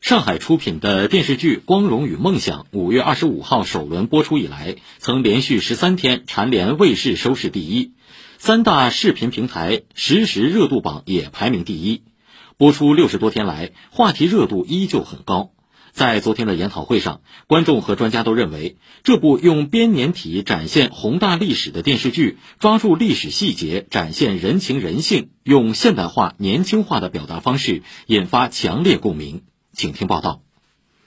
上海出品的电视剧《光荣与梦想》五月二十五号首轮播出以来，曾连续十三天蝉联卫视收视第一，三大视频平台实时热度榜也排名第一。播出六十多天来，话题热度依旧很高。在昨天的研讨会上，观众和专家都认为，这部用编年体展现宏大历史的电视剧，抓住历史细节，展现人情人性，用现代化、年轻化的表达方式，引发强烈共鸣。请听报道。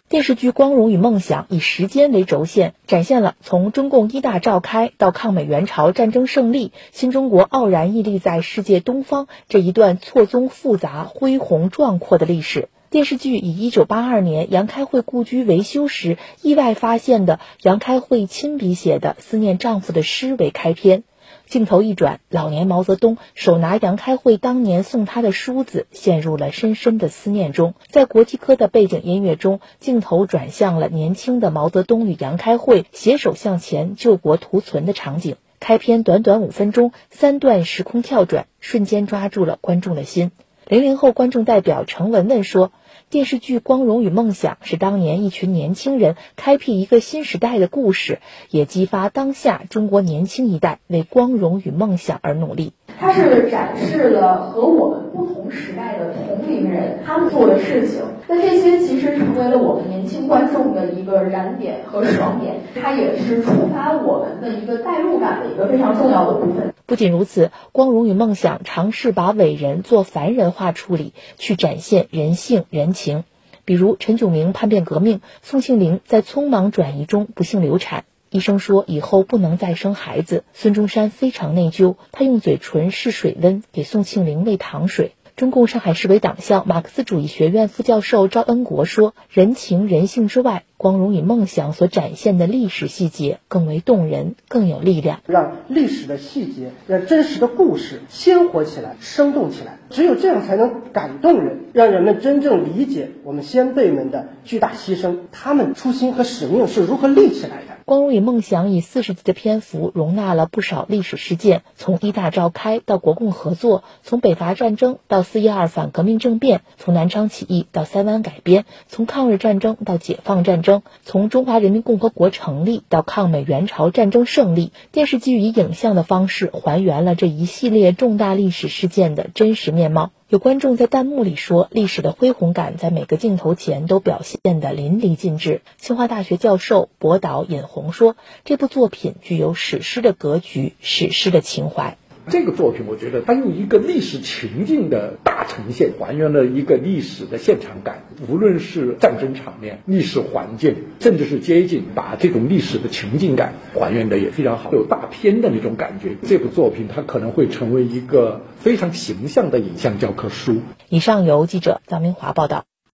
电视剧《光荣与梦想》以时间为轴线，展现了从中共一大召开到抗美援朝战争胜利，新中国傲然屹立在世界东方这一段错综复杂、恢宏壮阔的历史。电视剧以1982年杨开慧故居维修时意外发现的杨开慧亲笔写的思念丈夫的诗为开篇。镜头一转，老年毛泽东手拿杨开慧当年送他的梳子，陷入了深深的思念中。在国际科的背景音乐中，镜头转向了年轻的毛泽东与杨开慧携手向前救国图存的场景。开篇短短五分钟，三段时空跳转，瞬间抓住了观众的心。零零后观众代表程文文说。电视剧《光荣与梦想》是当年一群年轻人开辟一个新时代的故事，也激发当下中国年轻一代为光荣与梦想而努力。它是展示了和我们不同时代的同龄人他们做的事情，那这些其实成为了我们年轻观众的一个燃点和爽点，它也是触发我们的一个代入感的一个非常重要的部分。不仅如此，《光荣与梦想》尝试把伟人做凡人化处理，去展现人性人情，比如陈炯明叛变革命，宋庆龄在匆忙转移中不幸流产。医生说以后不能再生孩子，孙中山非常内疚，他用嘴唇试水温给宋庆龄喂糖水。中共上海市委党校马克思主义学院副教授赵恩国说：“人情人性之外，光荣与梦想所展现的历史细节更为动人，更有力量。让历史的细节，让真实的故事鲜活起来，生动起来。只有这样才能感动人，让人们真正理解我们先辈们的巨大牺牲，他们初心和使命是如何立起来的。”《光荣与梦想》以四十集的篇幅容纳了不少历史事件，从一大召开到国共合作，从北伐战争到四一二反革命政变，从南昌起义到三湾改编，从抗日战争到解放战争，从中华人民共和国成立到抗美援朝战争胜利。电视剧以影像的方式还原了这一系列重大历史事件的真实面貌。有观众在弹幕里说：“历史的恢弘感在每个镜头前都表现得淋漓尽致。”清华大学教授博导尹红说：“这部作品具有史诗的格局，史诗的情怀。”这个作品，我觉得它用一个历史情境的大呈现，还原了一个历史的现场感。无论是战争场面、历史环境，甚至是街景，把这种历史的情境感还原的也非常好，有大片的那种感觉。这部作品它可能会成为一个非常形象的影像教科书。以上由记者张明华报道。